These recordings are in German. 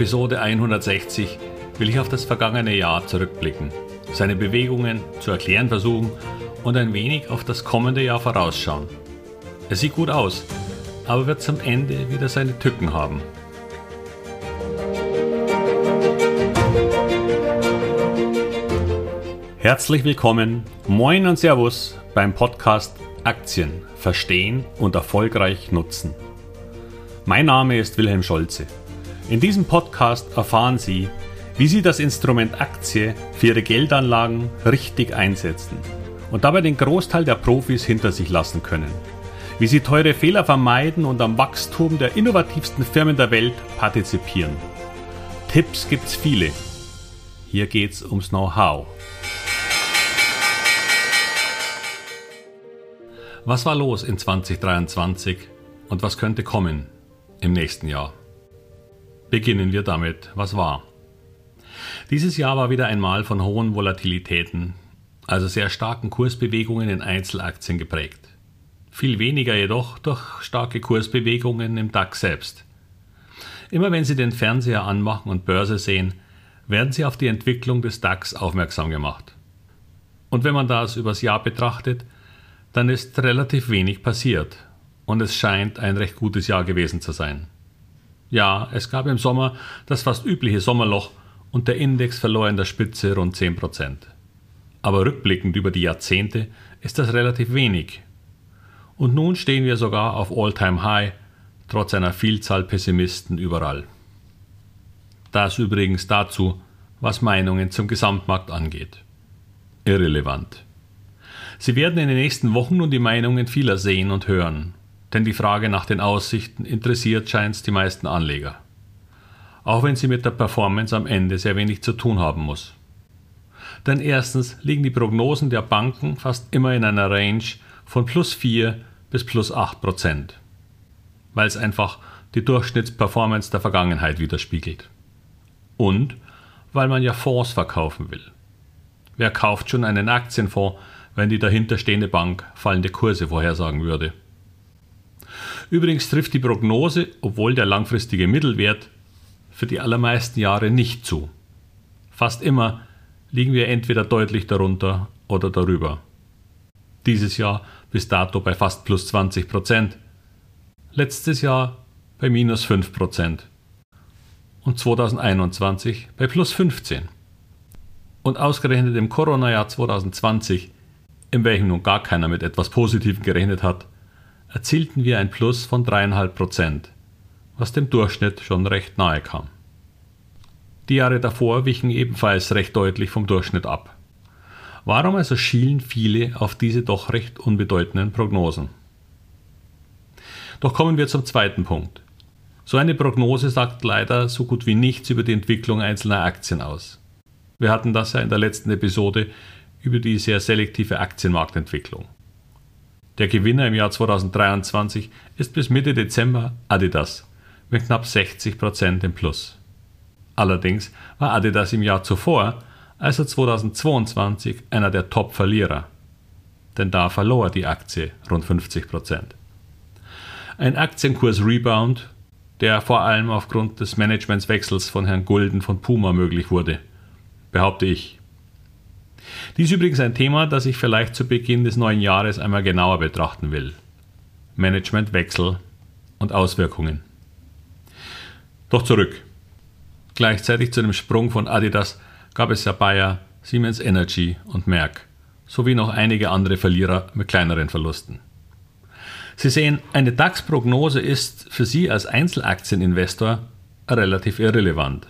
Episode 160 will ich auf das vergangene Jahr zurückblicken, seine Bewegungen zu erklären versuchen und ein wenig auf das kommende Jahr vorausschauen. Es sieht gut aus, aber wird zum Ende wieder seine Tücken haben. Herzlich willkommen, moin und Servus beim Podcast Aktien verstehen und erfolgreich nutzen. Mein Name ist Wilhelm Scholze. In diesem Podcast erfahren Sie, wie Sie das Instrument Aktie für Ihre Geldanlagen richtig einsetzen und dabei den Großteil der Profis hinter sich lassen können. Wie Sie teure Fehler vermeiden und am Wachstum der innovativsten Firmen der Welt partizipieren. Tipps gibt's viele. Hier geht's ums Know-how. Was war los in 2023 und was könnte kommen im nächsten Jahr? Beginnen wir damit, was war. Dieses Jahr war wieder einmal von hohen Volatilitäten, also sehr starken Kursbewegungen in Einzelaktien geprägt. Viel weniger jedoch durch starke Kursbewegungen im DAX selbst. Immer wenn Sie den Fernseher anmachen und Börse sehen, werden Sie auf die Entwicklung des DAX aufmerksam gemacht. Und wenn man das übers Jahr betrachtet, dann ist relativ wenig passiert und es scheint ein recht gutes Jahr gewesen zu sein. Ja, es gab im Sommer das fast übliche Sommerloch und der Index verlor in der Spitze rund 10%. Aber rückblickend über die Jahrzehnte ist das relativ wenig. Und nun stehen wir sogar auf All-Time-High, trotz einer Vielzahl Pessimisten überall. Das übrigens dazu, was Meinungen zum Gesamtmarkt angeht. Irrelevant. Sie werden in den nächsten Wochen nun die Meinungen vieler sehen und hören denn die Frage nach den Aussichten interessiert scheint die meisten Anleger. Auch wenn sie mit der Performance am Ende sehr wenig zu tun haben muss. Denn erstens liegen die Prognosen der Banken fast immer in einer Range von plus 4 bis plus 8 Prozent, weil es einfach die Durchschnittsperformance der Vergangenheit widerspiegelt. Und weil man ja Fonds verkaufen will. Wer kauft schon einen Aktienfonds, wenn die dahinterstehende Bank fallende Kurse vorhersagen würde? Übrigens trifft die Prognose, obwohl der langfristige Mittelwert, für die allermeisten Jahre nicht zu. Fast immer liegen wir entweder deutlich darunter oder darüber. Dieses Jahr bis dato bei fast plus 20 Prozent. Letztes Jahr bei minus 5 Prozent. Und 2021 bei plus 15. Und ausgerechnet im Corona-Jahr 2020, in welchem nun gar keiner mit etwas Positivem gerechnet hat, erzielten wir ein Plus von 3,5 Prozent, was dem Durchschnitt schon recht nahe kam. Die Jahre davor wichen ebenfalls recht deutlich vom Durchschnitt ab. Warum also schielen viele auf diese doch recht unbedeutenden Prognosen? Doch kommen wir zum zweiten Punkt. So eine Prognose sagt leider so gut wie nichts über die Entwicklung einzelner Aktien aus. Wir hatten das ja in der letzten Episode über die sehr selektive Aktienmarktentwicklung. Der Gewinner im Jahr 2023 ist bis Mitte Dezember Adidas mit knapp 60% im Plus. Allerdings war Adidas im Jahr zuvor, also 2022, einer der Top-Verlierer. Denn da verlor die Aktie rund 50%. Ein Aktienkurs-Rebound, der vor allem aufgrund des Managementswechsels von Herrn Gulden von Puma möglich wurde, behaupte ich. Dies ist übrigens ein Thema, das ich vielleicht zu Beginn des neuen Jahres einmal genauer betrachten will. Managementwechsel und Auswirkungen. Doch zurück. Gleichzeitig zu dem Sprung von Adidas gab es ja Bayer, Siemens Energy und Merck, sowie noch einige andere Verlierer mit kleineren Verlusten. Sie sehen, eine DAX-Prognose ist für Sie als Einzelaktieninvestor relativ irrelevant.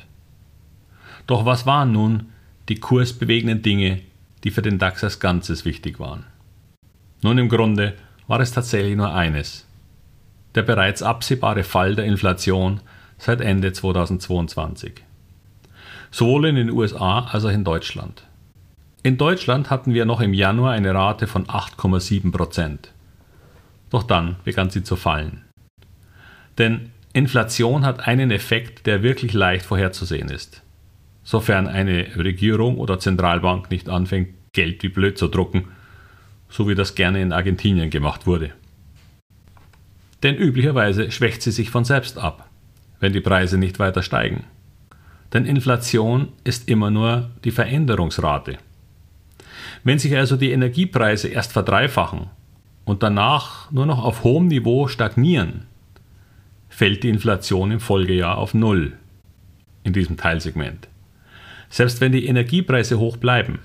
Doch was waren nun die kursbewegenden Dinge, die für den DAX als Ganzes wichtig waren. Nun im Grunde war es tatsächlich nur eines. Der bereits absehbare Fall der Inflation seit Ende 2022. Sowohl in den USA als auch in Deutschland. In Deutschland hatten wir noch im Januar eine Rate von 8,7 Prozent. Doch dann begann sie zu fallen. Denn Inflation hat einen Effekt, der wirklich leicht vorherzusehen ist sofern eine Regierung oder Zentralbank nicht anfängt, Geld wie blöd zu drucken, so wie das gerne in Argentinien gemacht wurde. Denn üblicherweise schwächt sie sich von selbst ab, wenn die Preise nicht weiter steigen. Denn Inflation ist immer nur die Veränderungsrate. Wenn sich also die Energiepreise erst verdreifachen und danach nur noch auf hohem Niveau stagnieren, fällt die Inflation im Folgejahr auf Null in diesem Teilsegment. Selbst wenn die Energiepreise hoch bleiben.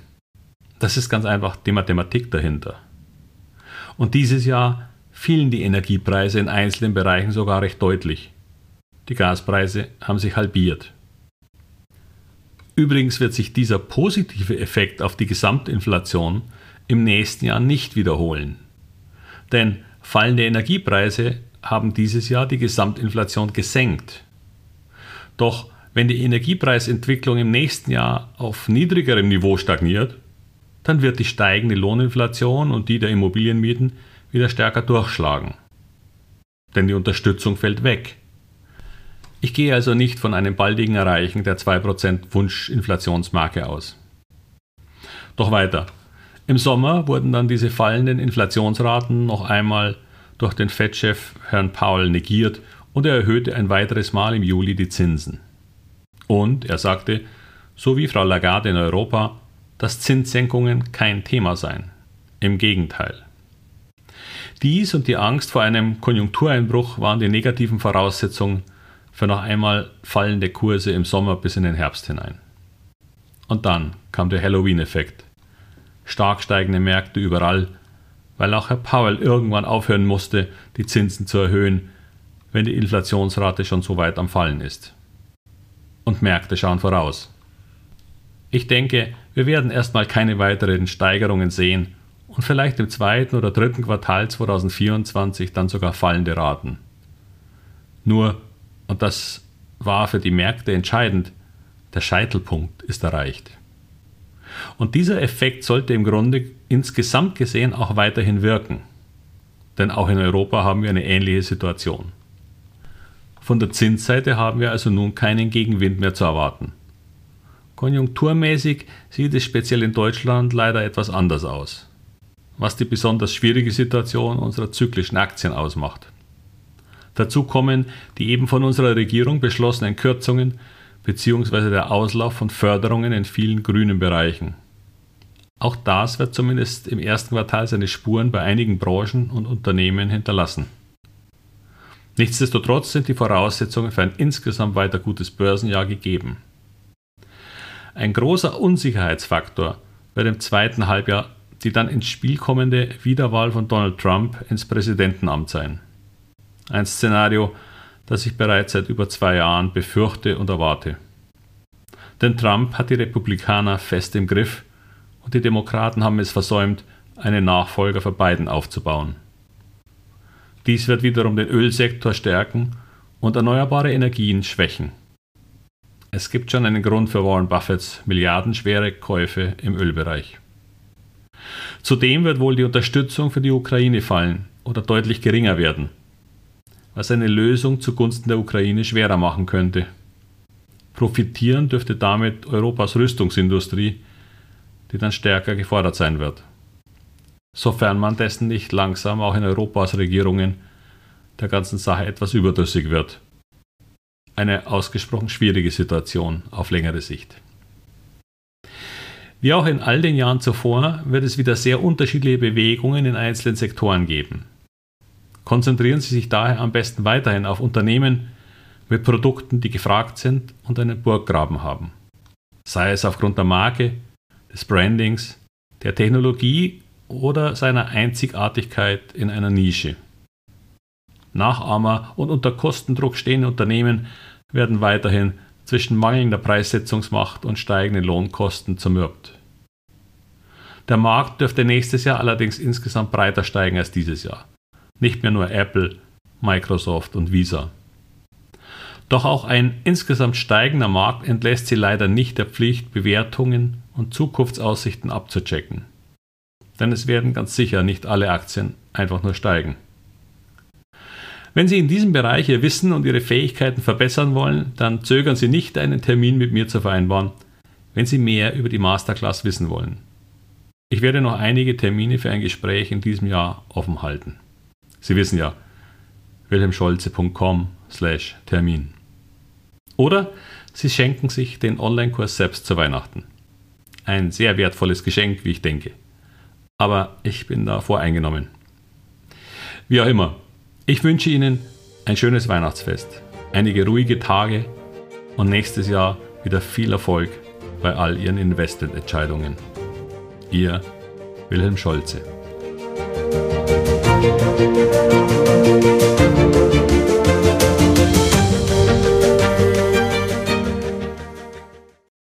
Das ist ganz einfach die Mathematik dahinter. Und dieses Jahr fielen die Energiepreise in einzelnen Bereichen sogar recht deutlich. Die Gaspreise haben sich halbiert. Übrigens wird sich dieser positive Effekt auf die Gesamtinflation im nächsten Jahr nicht wiederholen. Denn fallende Energiepreise haben dieses Jahr die Gesamtinflation gesenkt. Doch wenn die Energiepreisentwicklung im nächsten Jahr auf niedrigerem Niveau stagniert, dann wird die steigende Lohninflation und die der Immobilienmieten wieder stärker durchschlagen. Denn die Unterstützung fällt weg. Ich gehe also nicht von einem baldigen Erreichen der 2% Wunschinflationsmarke aus. Doch weiter. Im Sommer wurden dann diese fallenden Inflationsraten noch einmal durch den Fed-Chef Herrn Powell negiert und er erhöhte ein weiteres Mal im Juli die Zinsen. Und er sagte, so wie Frau Lagarde in Europa, dass Zinssenkungen kein Thema seien. Im Gegenteil. Dies und die Angst vor einem Konjunktureinbruch waren die negativen Voraussetzungen für noch einmal fallende Kurse im Sommer bis in den Herbst hinein. Und dann kam der Halloween-Effekt. Stark steigende Märkte überall, weil auch Herr Powell irgendwann aufhören musste, die Zinsen zu erhöhen, wenn die Inflationsrate schon so weit am Fallen ist. Und Märkte schauen voraus. Ich denke, wir werden erstmal keine weiteren Steigerungen sehen und vielleicht im zweiten oder dritten Quartal 2024 dann sogar fallende Raten. Nur und das war für die Märkte entscheidend, der Scheitelpunkt ist erreicht. Und dieser Effekt sollte im Grunde insgesamt gesehen auch weiterhin wirken. Denn auch in Europa haben wir eine ähnliche Situation. Von der Zinsseite haben wir also nun keinen Gegenwind mehr zu erwarten. Konjunkturmäßig sieht es speziell in Deutschland leider etwas anders aus, was die besonders schwierige Situation unserer zyklischen Aktien ausmacht. Dazu kommen die eben von unserer Regierung beschlossenen Kürzungen bzw. der Auslauf von Förderungen in vielen grünen Bereichen. Auch das wird zumindest im ersten Quartal seine Spuren bei einigen Branchen und Unternehmen hinterlassen. Nichtsdestotrotz sind die Voraussetzungen für ein insgesamt weiter gutes Börsenjahr gegeben. Ein großer Unsicherheitsfaktor wird im zweiten Halbjahr die dann ins Spiel kommende Wiederwahl von Donald Trump ins Präsidentenamt sein. Ein Szenario, das ich bereits seit über zwei Jahren befürchte und erwarte. Denn Trump hat die Republikaner fest im Griff und die Demokraten haben es versäumt, einen Nachfolger für Biden aufzubauen. Dies wird wiederum den Ölsektor stärken und erneuerbare Energien schwächen. Es gibt schon einen Grund für Warren Buffetts milliardenschwere Käufe im Ölbereich. Zudem wird wohl die Unterstützung für die Ukraine fallen oder deutlich geringer werden, was eine Lösung zugunsten der Ukraine schwerer machen könnte. Profitieren dürfte damit Europas Rüstungsindustrie, die dann stärker gefordert sein wird. Sofern man dessen nicht langsam auch in Europas Regierungen der ganzen Sache etwas überdrüssig wird. Eine ausgesprochen schwierige Situation auf längere Sicht. Wie auch in all den Jahren zuvor wird es wieder sehr unterschiedliche Bewegungen in einzelnen Sektoren geben. Konzentrieren Sie sich daher am besten weiterhin auf Unternehmen mit Produkten, die gefragt sind und einen Burggraben haben. Sei es aufgrund der Marke, des Brandings, der Technologie oder seiner Einzigartigkeit in einer Nische. Nachahmer und unter Kostendruck stehende Unternehmen werden weiterhin zwischen mangelnder Preissetzungsmacht und steigenden Lohnkosten zermürbt. Der Markt dürfte nächstes Jahr allerdings insgesamt breiter steigen als dieses Jahr nicht mehr nur Apple, Microsoft und Visa. Doch auch ein insgesamt steigender Markt entlässt sie leider nicht der Pflicht, Bewertungen und Zukunftsaussichten abzuchecken. Denn es werden ganz sicher nicht alle Aktien einfach nur steigen. Wenn Sie in diesem Bereich Ihr Wissen und Ihre Fähigkeiten verbessern wollen, dann zögern Sie nicht, einen Termin mit mir zu vereinbaren, wenn Sie mehr über die Masterclass wissen wollen. Ich werde noch einige Termine für ein Gespräch in diesem Jahr offen halten. Sie wissen ja, wilhelmscholze.com slash Termin. Oder Sie schenken sich den Online-Kurs selbst zu Weihnachten. Ein sehr wertvolles Geschenk, wie ich denke aber ich bin da voreingenommen. Wie auch immer, ich wünsche Ihnen ein schönes Weihnachtsfest, einige ruhige Tage und nächstes Jahr wieder viel Erfolg bei all Ihren Investmententscheidungen. Ihr Wilhelm Scholze.